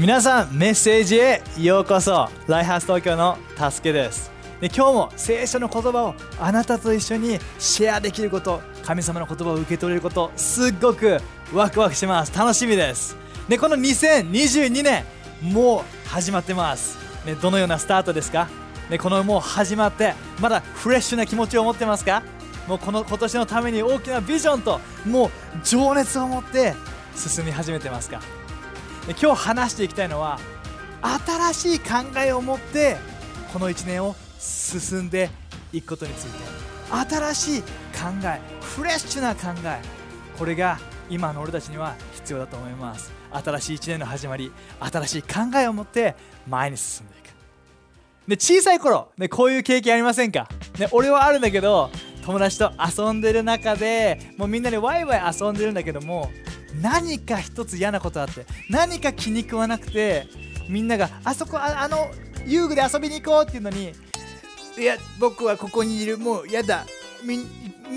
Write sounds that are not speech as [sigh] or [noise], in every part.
皆さんメッセージへようこそ。ライハース東京のたすけです。で今日も聖書の言葉をあなたと一緒にシェアできること神様の言葉を受け取れることすっごくワクワクします。楽しみです。でこの2022年もう始まってます、ね、どのようなスタートですか、ね、このもう始まってまだフレッシュな気持ちを持ってますか？もうこの今年のために大きなビジョンともう情熱を持って進み始めてますか？今日話していきたいのは新しい考えを持ってこの1年を進んでいくことについて。新しい考えフレッシュな考え。これが今の俺たちには必要だと思います。新しい1年の始まり新しい考えを持って前に進んでいく。で小さい頃、ね、こういう経験ありませんか、ね、俺はあるんだけど友達と遊んでる中でもうみんなでワイワイ遊んでるんだけども何か一つ嫌なことあって何か気に食わなくてみんながあそこああの遊具で遊びに行こうっていうのにいや僕はここにいるもうやだみ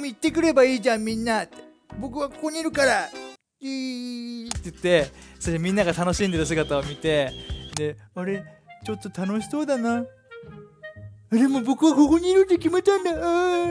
行ってくればいいじゃんみんな。僕はここにいるからいいって言ってそれみんなが楽しんでる姿を見てであれちょっと楽しそうだな。でも僕はここにいるって決めたんだ。あ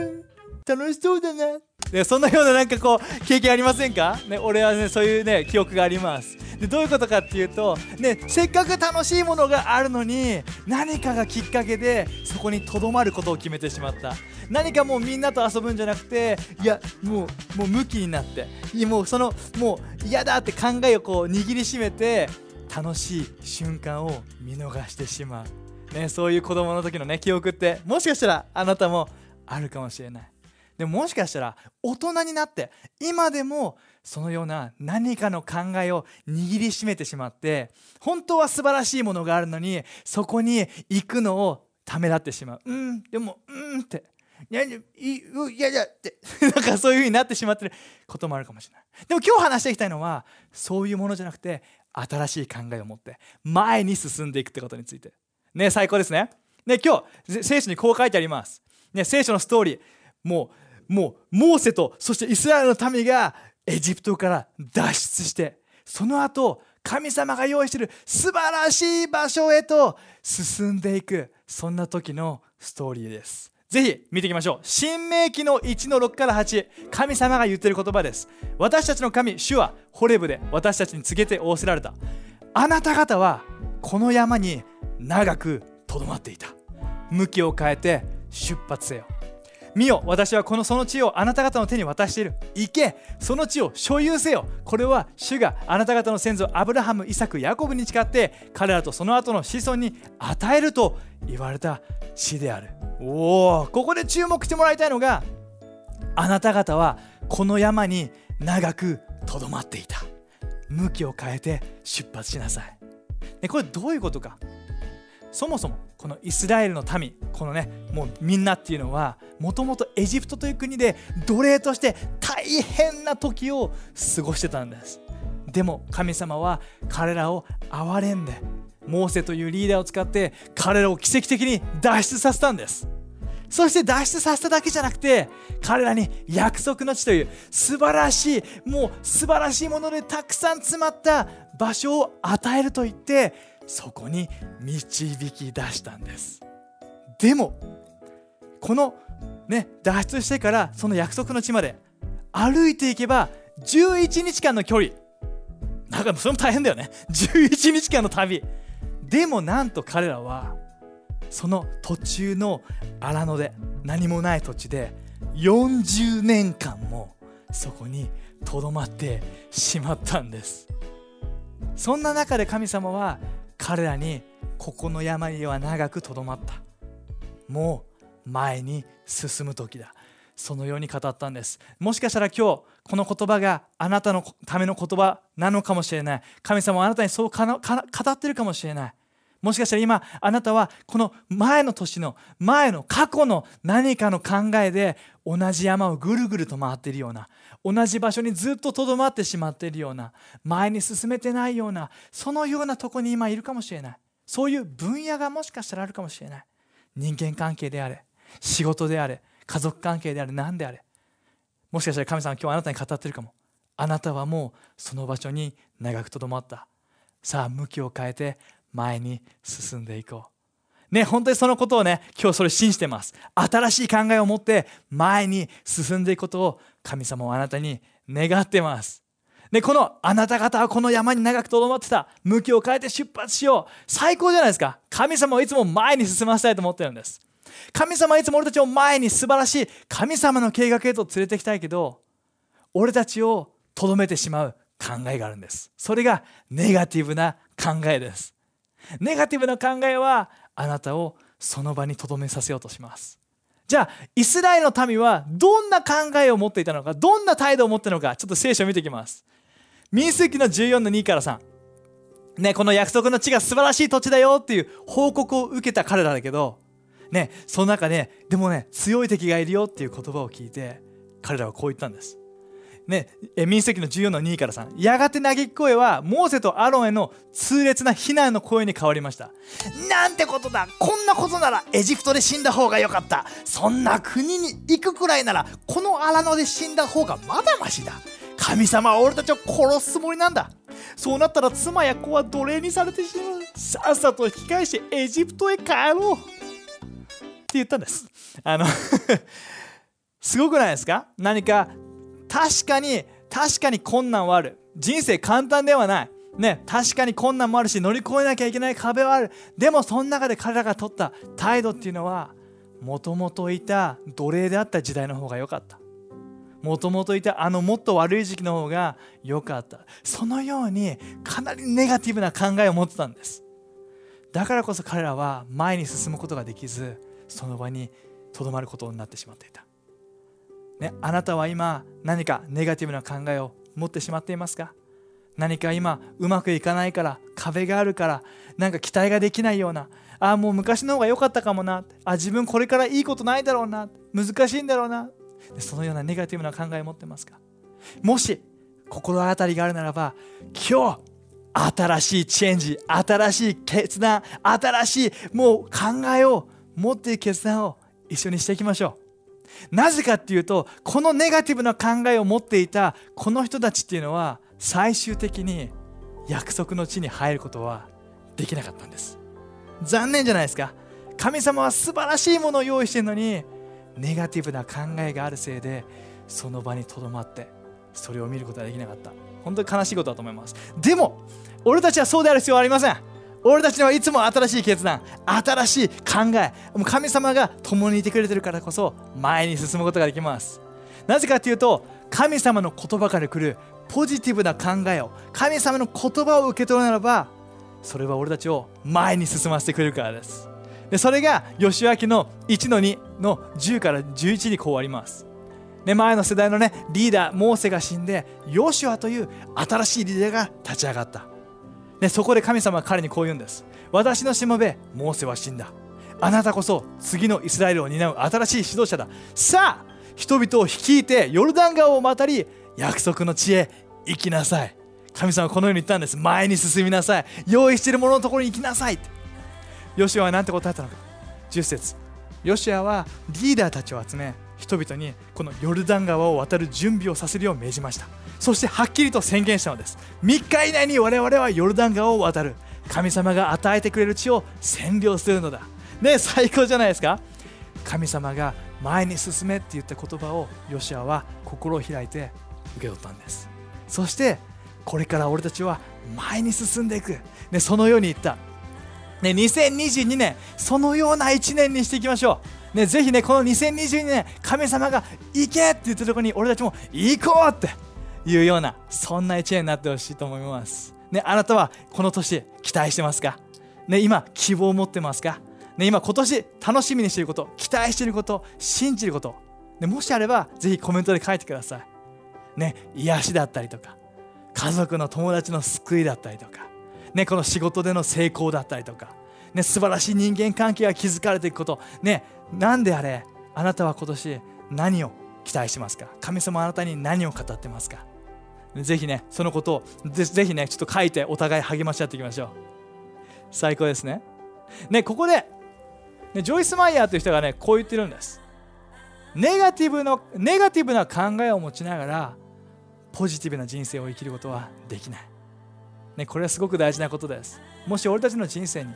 楽しそうだな。でそんなようななんかこう経験ありませんか、ね、俺はねそういうね記憶があります。でどういうことかっていうと、ね、せっかく楽しいものがあるのに何かがきっかけでそこにとどまることを決めてしまった。何かもうみんなと遊ぶんじゃなくていやもうもうムキになってもうそのもう嫌だって考えをこう握りしめて楽しい瞬間を見逃してしまう、ね、そういう子供の時のね記憶ってもしかしたらあなたもあるかもしれない。でもしかしたら大人になって今でもそのような何かの考えを握りしめてしまって本当は素晴らしいものがあるのにそこに行くのをためらってしまう。うんでもうんって。いやいやいやって。[laughs] なんかそういう風になってしまってることもあるかもしれない。でも今日話していきたいのはそういうものじゃなくて新しい考えを持って前に進んでいくってことについて。ね最高ですね。ね今日聖書にこう書いてあります。ね聖書のストーリー。もうもうモーセとそしてイスラエルの民がエジプトから脱出してその後神様が用意している素晴らしい場所へと進んでいくそんな時のストーリーです。ぜひ見ていきましょう。新明記の1の6から8神様が言ってる言葉です。私たちの神主はホレブで私たちに告げて仰せられた。あなた方はこの山に長くとどまっていた。向きを変えて出発せよ。見よ私はこのその地をあなた方の手に渡している。行けその地を所有せよ。これは主があなた方の先祖アブラハムイサクヤコブに誓って彼らとその後の子孫に与えると言われた地である。おおここで注目してもらいたいのがあなた方はこの山に長くとどまっていた。向きを変えて出発しなさい。これどういうことか。そもそもこのイスラエルの民このねもうみんなっていうのはもともとエジプトという国で奴隷として大変な時を過ごしてたんです。でも神様は彼らを憐れんでモーセというリーダーを使って彼らを奇跡的に脱出させたんです。そして脱出させただけじゃなくて彼らに約束の地という素晴らしいもう素晴らしいものでたくさん詰まった場所を与えると言ってそこに導き出したんです。でもこのね脱出してからその約束の地まで歩いていけば11日間の距離。なんかそれも大変だよね。11日間の旅。でもなんと彼らはその途中の荒野で何もない土地で40年間もそこにとどまってしまったんです。そんな中で神様は彼らにここの山には長くとどまった。もう前に進む時だ。そのように語ったんです。もしかしたら今日この言葉があなたのための言葉なのかもしれない。神様はあなたにそう語ってるかもしれない。もしかしたら今あなたはこの前の年の前の過去の何かの考えで同じ山をぐるぐると回っているような同じ場所にずっととどまってしまっているような前に進めてないようなそのようなとこに今いるかもしれない。そういう分野がもしかしたらあるかもしれない。人間関係であれ仕事であれ家族関係であれ何であれ。もしかしたら神様今日あなたに語ってるかも。あなたはもうその場所に長くとどまった。さあ向きを変えて前に進んでいこうね本当にそのことをね今日それ信じてます新しい考えを持って前に進んでいくことを神様はあなたに願ってますで、このあなた方はこの山に長くとどまってた。向きを変えて出発しよう。最高じゃないですか。神様はいつも前に進ませたいと思ってるんです。神様はいつも俺たちを前に素晴らしい神様の計画へと連れてきたいけど、俺たちをとどめてしまう考えがあるんです。それがネガティブな考えです。ネガティブな考えはあなたをその場にとどめさせようとします。じゃあイスラエルの民はどんな考えを持っていたのかどんな態度を持っているのかちょっと聖書を見ていきます。民数記の14の2から3ねこの約束の地が素晴らしい土地だよっていう報告を受けた彼らだけどねその中ででもね強い敵がいるよっていう言葉を聞いて彼らはこう言ったんです。ね、民数記の14の2から3やがて嘆き声はモーセとアロンへの痛烈な非難の声に変わりました。なんてことだ。こんなことならエジプトで死んだ方がよかった。そんな国に行くくらいならこの荒野で死んだ方がまだましだ。神様は俺たちを殺すつもりなんだ。そうなったら妻や子は奴隷にされてしまうさっさと引き返してエジプトへ帰ろう。って言ったんです。あの [laughs] すごくないですか？何か確かに確かに困難はある。人生簡単ではない。ね、確かに困難もあるし乗り越えなきゃいけない壁はある。でもその中で彼らが取った態度っていうのはもともといた奴隷であった時代の方が良かった。もともといたあのもっと悪い時期の方が良かった。そのようにかなりネガティブな考えを持ってたんです。だからこそ彼らは前に進むことができずその場にとどまることになってしまっていた、ね、あなたは今何かネガティブな考えを持ってしまっていますか？何か今うまくいかないから壁があるからなんか期待ができないようなああもう昔の方が良かったかもなあ自分これからいいことないだろうな難しいんだろうなそのようなネガティブな考えを持ってますか？もし心当たりがあるならば今日新しいチェンジ新しい決断新しいもう考えを持っていく決断を一緒にしていきましょう。なぜかっていうとこのネガティブな考えを持っていたこの人たちっていうのは最終的に約束の地に入ることはできなかったんです。残念じゃないですか。神様は素晴らしいものを用意してるのにネガティブな考えがあるせいでその場にとどまってそれを見ることができなかった。本当に悲しいことだと思います。でも俺たちはそうである必要はありません。俺たちにはいつも新しい決断新しい考えもう神様が共にいてくれてるからこそ前に進むことができます。なぜかというと神様の言葉から来るポジティブな考えを神様の言葉を受け取るならばそれは俺たちを前に進ませてくれるからです。でそれが義明の1の2の10から11にこうあります。で前の世代のねリーダーモーセが死んでヨシュアという新しいリーダーが立ち上がった。でそこで神様は彼にこう言うんです。私のしもべモーセは死んだ。あなたこそ次のイスラエルを担う新しい指導者だ。さあ人々を率いてヨルダン川を渡り約束の地へ行きなさい。神様はこのように言ったんです。前に進みなさい。用意しているもののところに行きなさい。ヨシアは何て答えたのか。10節。ヨシアはリーダーたちを集め人々にこのヨルダン川を渡る準備をさせるよう命じました。そしてはっきりと宣言したのです。3日以内に我々はヨルダン川を渡る。神様が与えてくれる地を占領するのだ。ね最高じゃないですか。神様が前に進めって言った言葉をヨシアは心を開いて受け取ったんです。そしてこれから俺たちは前に進んでいく、ね、そのように言った。ね、2022年、そのような1年にしていきましょう。ね、ぜひね、この2022年、神様が行けって言ってるところに俺たちも行こうっていうような、そんな1年になってほしいと思います。ね、あなたはこの年、期待してますか？ね、今、希望を持ってますか？ね、今、今年、楽しみにしていること、期待していること、信じること、ね、もしあれば、ぜひコメントで書いてください。ね、癒しだったりとか、家族の友達の救いだったりとか、ね、この仕事での成功だったりとか、ね、素晴らしい人間関係が築かれていくこと、ね、なんであれあなたは今年何を期待しますか？神様あなたに何を語ってますか？ぜひねそのことをぜぜひねちょっと書いてお互い励まし合っていきましょう。最高ですね。ねここで、ね、ジョイス・マイヤーという人がねこう言ってるんです。ネガティブのネガティブな考えを持ちながらポジティブな人生を生きることはできない。ね、これはすごく大事なことです。もし俺たちの人生に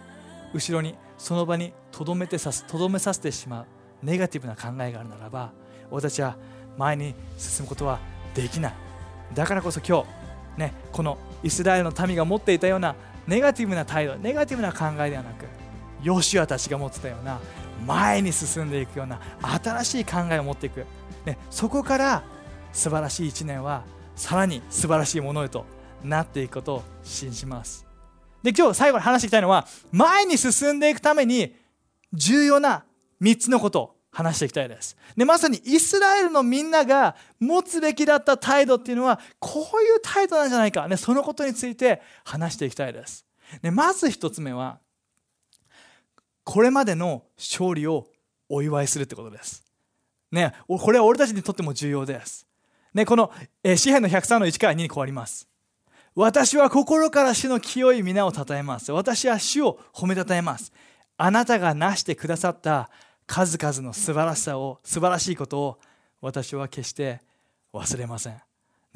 後ろにその場にとどめてさすとどめさせてしまうネガティブな考えがあるならば俺たちは前に進むことはできない。だからこそ今日、ね、このイスラエルの民が持っていたようなネガティブな態度ネガティブな考えではなくヨシュアたちが持ってたような前に進んでいくような新しい考えを持っていく、ね、そこから素晴らしい1年はさらに素晴らしいものへとなっていくことを信じます。で今日最後に話していきたいのは前に進んでいくために重要な3つのことを話していきたいです。でまさにイスラエルのみんなが持つべきだった態度っていうのはこういう態度なんじゃないか、ね、そのことについて話していきたいです。でまず1つ目はこれまでの勝利をお祝いするってことです。ねこれは俺たちにとっても重要です。ねこのえ詩篇の103の1から2に変わります。私は心から主の清い皆をたたえます。私は主を褒めたたえます。あなたがなしてくださった数々の素晴らしさを素晴らしいことを私は決して忘れません。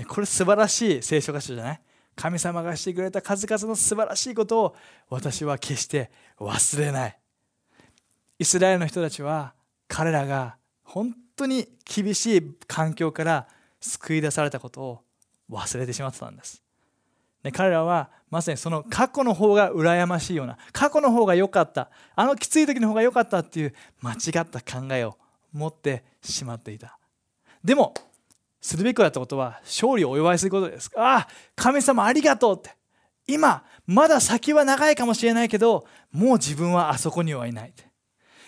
これ素晴らしい聖書箇所じゃない？神様がしてくれた数々の素晴らしいことを私は決して忘れない。イスラエルの人たちは彼らが本当に厳しい環境から救い出されたことを忘れてしまってたんです。で彼らはまさにその過去の方が羨ましいような過去の方が良かったあのきつい時の方が良かったっていう間違った考えを持ってしまっていた。でもするべきだったことは勝利をお祝いすることです。ああ神様ありがとうって。今まだ先は長いかもしれないけどもう自分はあそこにはいない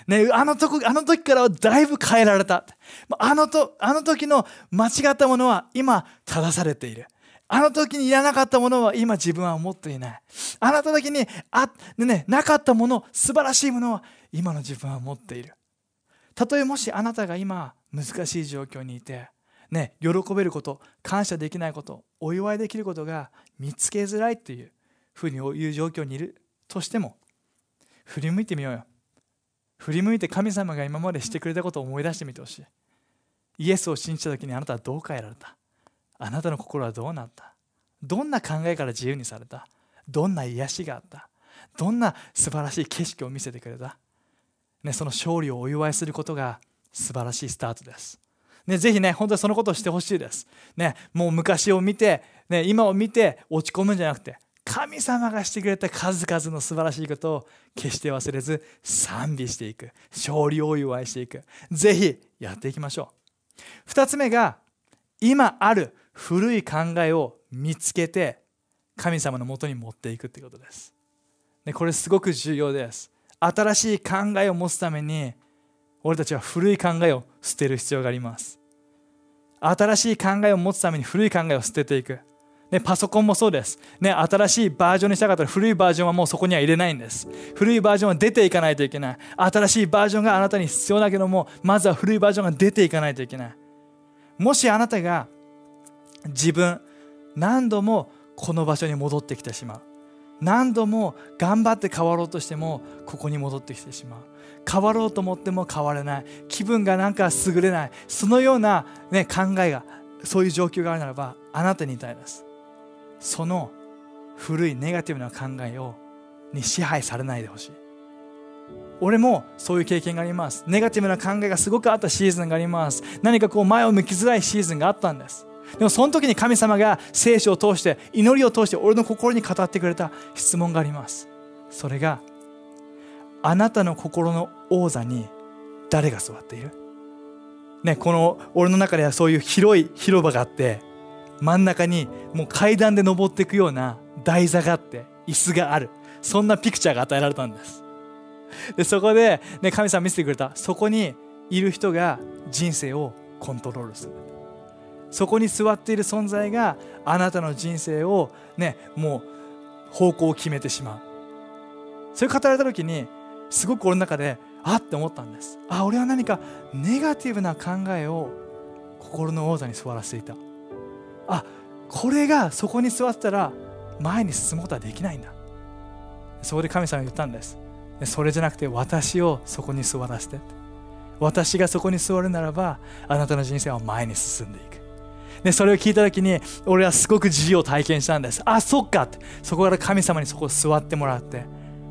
ね、あのとこあの時からはだいぶ変えられたあのとあの時の間違ったものは今正されている。あの時にいらなかったものは今自分は持っていない。あなた時にあ、ね、なかったもの、素晴らしいものは今の自分は持っている。たとえもしあなたが今難しい状況にいて、ね、喜べること、感謝できないこと、お祝いできることが見つけづらいというふうに言う状況にいるとしても、振り向いてみようよ。振り向いて神様が今までしてくれたことを思い出してみてほしい。イエスを信じた時にあなたはどう変えられた？あなたの心はどうなった？どんな考えから自由にされた？どんな癒しがあった？どんな素晴らしい景色を見せてくれた、ね、その勝利をお祝いすることが素晴らしいスタートです。ね、ぜひね、本当にそのことをしてほしいです。ね、もう昔を見て、ね、今を見て落ち込むんじゃなくて、神様がしてくれた数々の素晴らしいことを決して忘れず賛美していく。勝利をお祝いしていく。ぜひやっていきましょう。二つ目が、今ある古い考えを見つけて神様のもとに持っていくということです。でこれすごく重要です。新しい考えを持つために俺たちは古い考えを捨てる必要があります。新しい考えを持つために古い考えを捨てていく。ね、パソコンもそうです、ね。新しいバージョンにしたかったら古いバージョンはもうそこには入れないんです。古いバージョンは出ていかないといけない。新しいバージョンがあなたに必要だけども、まずは古いバージョンが出ていかないといけない。もしあなたが自分何度もこの場所に戻ってきてしまう。何度も頑張って変わろうとしてもここに戻ってきてしまう。変わろうと思っても変われない。気分がなんか優れない。そのような、ね、考えがそういう状況があるならばあなたにいたいですその古いネガティブな考えをに支配されないでほしい。俺もそういう経験があります。ネガティブな考えがすごくあったシーズンがあります。何かこう前を向きづらいシーズンがあったんです。でもその時に神様が聖書を通して祈りを通して俺の心に語ってくれた質問があります。それがあなたの心の王座に誰が座っている？ねこの俺の中ではそういう広い広場があって真ん中にもう階段で登っていくような台座があって椅子がある。そんなピクチャーが与えられたんです。でそこで、ね、神様見せてくれた。そこにいる人が人生をコントロールする。そこに座っている存在があなたの人生をねもう方向を決めてしまう。それ語られた時にすごく俺の中であって思ったんです。あ俺は何かネガティブな考えを心の王座に座らせていた。あこれがそこに座ったら前に進むことはできないんだ。そこで神様が言ったんです。それじゃなくて私をそこに座らせて。私がそこに座るならばあなたの人生は前に進んでいく。でそれを聞いた時に俺はすごく自由を体験したんです。あそっかって。そこから神様にそこを座ってもらって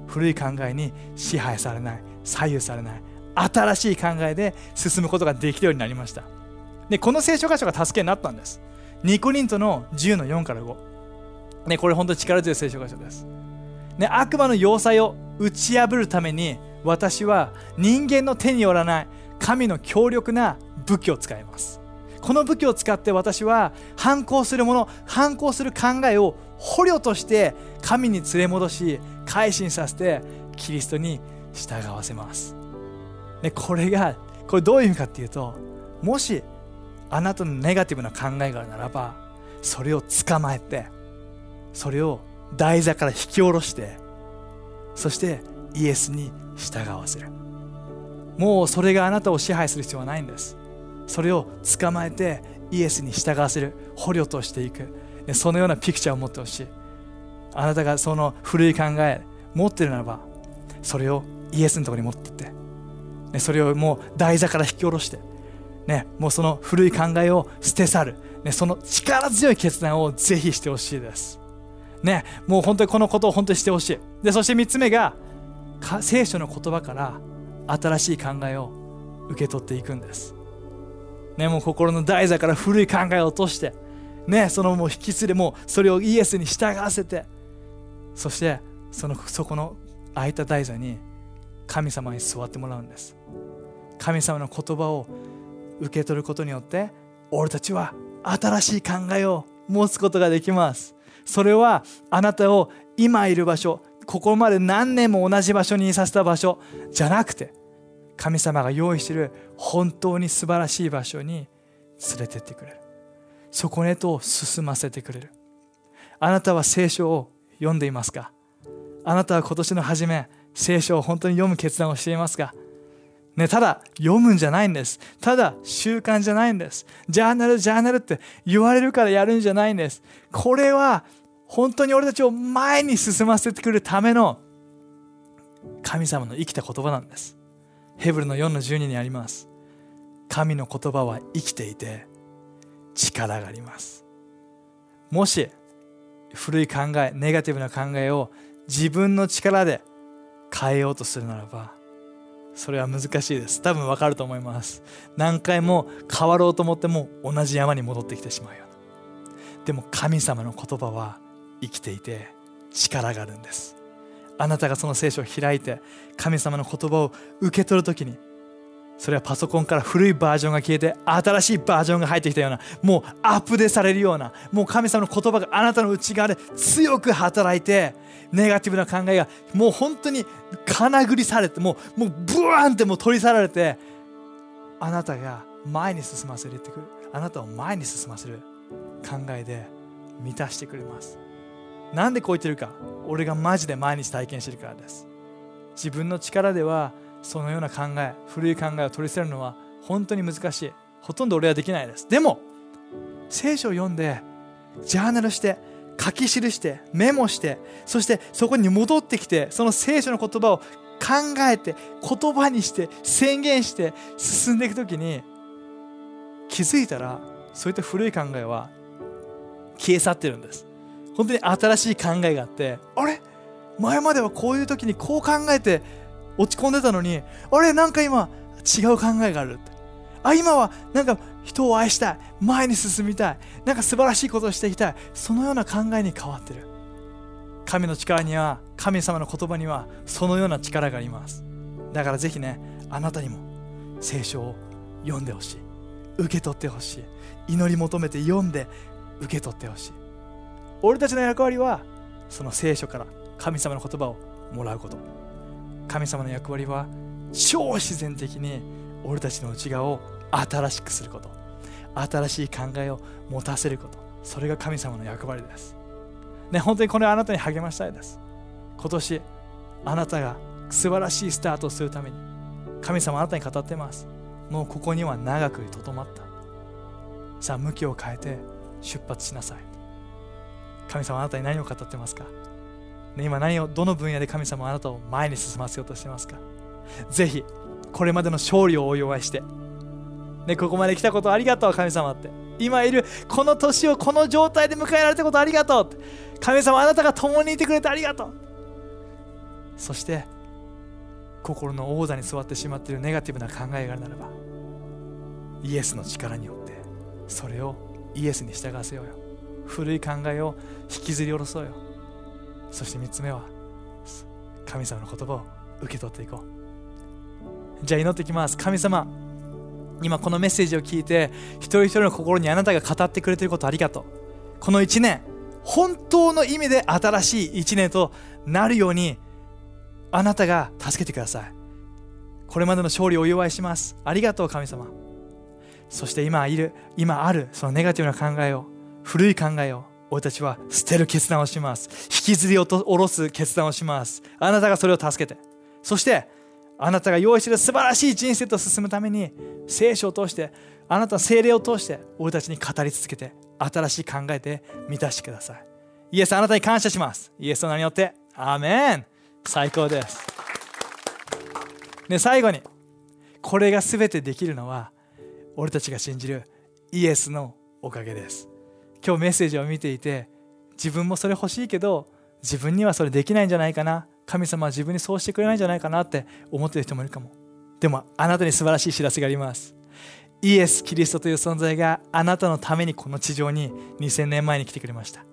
古い考えに支配されない左右されない新しい考えで進むことができるようになりました。でこの聖書箇所が助けになったんです。ニコリントの10の4から5ね、これ本当に力強い聖書箇所です、ね、悪魔の要塞を打ち破るために私は人間の手によらない神の強力な武器を使います。この武器を使って私は反抗するもの反抗する考えを捕虜として神に連れ戻し改心させてキリストに従わせます、でこれがこれどういう意味かっていうともしあなたのネガティブな考えがあるならばそれを捕まえてそれを台座から引き下ろしてそしてイエスに従わせる。もうそれがあなたを支配する必要はないんです。それを捕まえてイエスに従わせる捕虜としていく。そのようなピクチャーを持ってほしい。あなたがその古い考え持ってるならばそれをイエスのところに持ってって、それをもう台座から引き下ろして、ね、もうその古い考えを捨て去る、ね、その力強い決断をぜひしてほしいです。ね、もう本当にこのことを本当にしてほしい。でそして3つ目が聖書の言葉から新しい考えを受け取っていくんです、ね、もう心の台座から古い考えを落として、ね、そのもう引き連れもうそれをイエスに従わせてそしてそのそこの空いた台座に神様に座ってもらうんです。神様の言葉を受け取ることによって俺たちは新しい考えを持つことができます。それはあなたを今いる場所ここまで何年も同じ場所にいさせた場所じゃなくて神様が用意している本当に素晴らしい場所に連れてってくれるそこへと進ませてくれるあなたは聖書を読んでいますか？あなたは今年の初め聖書を本当に読む決断をしていますか？ね、ただ読むんじゃないんです。ただ習慣じゃないんです。ジャーナル、ジャーナルって言われるからやるんじゃないんです。これは本当に俺たちを前に進ませてくるための神様の生きた言葉なんです。ヘブルの4の12にあります。神の言葉は生きていて力があります。もし古い考え、ネガティブな考えを自分の力で変えようとするならばそれは難しいです多分わかると思います何回も変わろうと思っても同じ山に戻ってきてしまうよでも神様の言葉は生きていて力があるんですあなたがその聖書を開いて神様の言葉を受け取るときにそれはパソコンから古いバージョンが消えて新しいバージョンが入ってきたようなもうアップデされるようなもう神様の言葉があなたの内側で強く働いてネガティブな考えがもう本当にかなぐりされてもうもうブワーンってもう取り去られてあなたが前に進ませるってくる。あなたを前に進ませる考えで満たしてくれます。なんでこう言ってるか。俺がマジで毎日体験してるからです。自分の力ではそのような考え古い考えを取り捨てるのは本当に難しい。ほとんど俺はできないです。でも聖書を読んでジャーナルして書き記してメモしてそしてそこに戻ってきてその聖書の言葉を考えて言葉にして宣言して進んでいく時に気づいたらそういった古い考えは消え去ってるんです。本当に新しい考えがあってあれ？前まではこういう時にこう考えて落ち込んでたのにあれなんか今違う考えがあるって。あ今はなんか人を愛したい。前に進みたい。なんか素晴らしいことをしていきたい。そのような考えに変わってる。神の力には神様の言葉にはそのような力があります。だからぜひねあなたにも聖書を読んでほしい。受け取ってほしい。祈り求めて読んで受け取ってほしい。俺たちの役割はその聖書から神様の言葉をもらうこと。神様の役割は超自然的に俺たちの内側を新しくすること。新しい考えを持たせること。それが神様の役割です。ね本当にこれはあなたに励ましたいです。今年あなたが素晴らしいスタートをするために神様あなたに語ってます。もうここには長くとどまった。さあ向きを変えて出発しなさい。神様あなたに何を語ってますか、ね、今何をどの分野で神様あなたを前に進ませようとしてますか？ぜひこれまでの勝利をお祝いしてね、ここまで来たことありがとう神様って。今いるこの年をこの状態で迎えられたことありがとう神様あなたが共にいてくれてありがとう。そして心の王座に座ってしまっているネガティブな考えがあるならばイエスの力によってそれをイエスに従わせようよ。古い考えを引きずり下ろそうよ。そして3つ目は神様の言葉を受け取っていこう。じゃあ祈ってきます。神様今このメッセージを聞いて一人一人の心にあなたが語ってくれていることありがとう。この1年本当の意味で新しい1年となるようにあなたが助けてください。これまでの勝利をお祝いします。ありがとう神様。そして今いる今あるそのネガティブな考えを古い考えを俺たちは捨てる決断をします。引きずり下ろす決断をします。あなたがそれを助けて。そしてあなたが用意している素晴らしい人生と進むために聖書を通してあなたの精霊を通して俺たちに語り続けて新しい考えで満たしてください。イエスあなたに感謝します。イエスの名によってアーメン。最高です。で最後にこれが全てできるのは俺たちが信じるイエスのおかげです。今日メッセージを見ていて自分もそれ欲しいけど自分にはそれできないんじゃないかな。神様は自分にそうしてくれないんじゃないかなって思ってる人もいるかも。でもあなたに素晴らしい知らせがあります。イエス・キリストという存在があなたのためにこの地上に2000年前に来てくれました。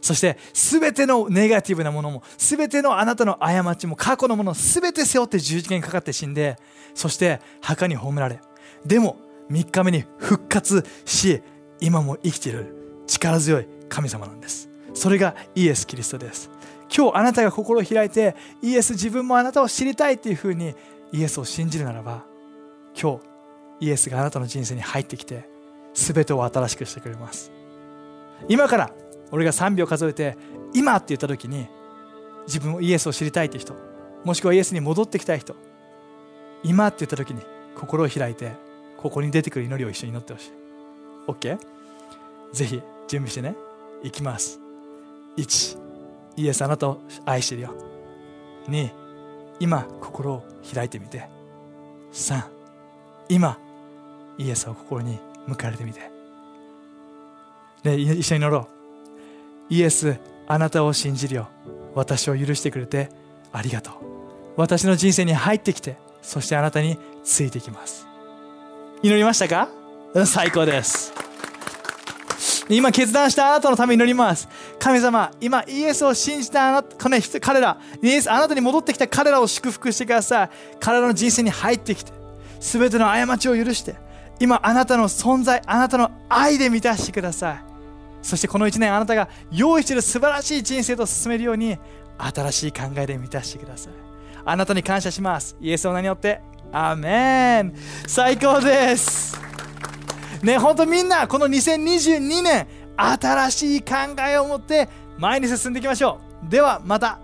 そして全てのネガティブなものも全てのあなたの過ちも過去のもの全て背負って十字架にかかって死んでそして墓に葬られでも3日目に復活し今も生きている。力強い神様なんです。それがイエス・キリストです。今日あなたが心を開いてイエス自分もあなたを知りたいっていうふうにイエスを信じるならば今日イエスがあなたの人生に入ってきて全てを新しくしてくれます。今から俺が3秒数えて今って言った時に自分をイエスを知りたいって人もしくはイエスに戻ってきたい人今って言った時に心を開いてここに出てくる祈りを一緒に祈ってほしい。OK? ぜひ準備してね。いきます。1イエスあなたを愛してるよ。2今心を開いてみて。3今イエスを心に迎えれてみて。ね一緒に乗ろう。イエスあなたを信じるよ。私を許してくれてありがとう。私の人生に入ってきてそしてあなたについていきます。祈りましたか？最高です。今決断したあなたのために祈ります。神様今イエスを信じたあなたこの彼らイエスあなたに戻ってきた彼らを祝福してください。彼らの人生に入ってきて全ての過ちを許して今あなたの存在あなたの愛で満たしてください。そしてこの1年あなたが用意している素晴らしい人生と進めるように新しい考えで満たしてください。あなたに感謝します。イエスの名によってアーメン。最高です。ね本当みんなこの2022年新しい考えを持って前に進んでいきましょう。ではまた。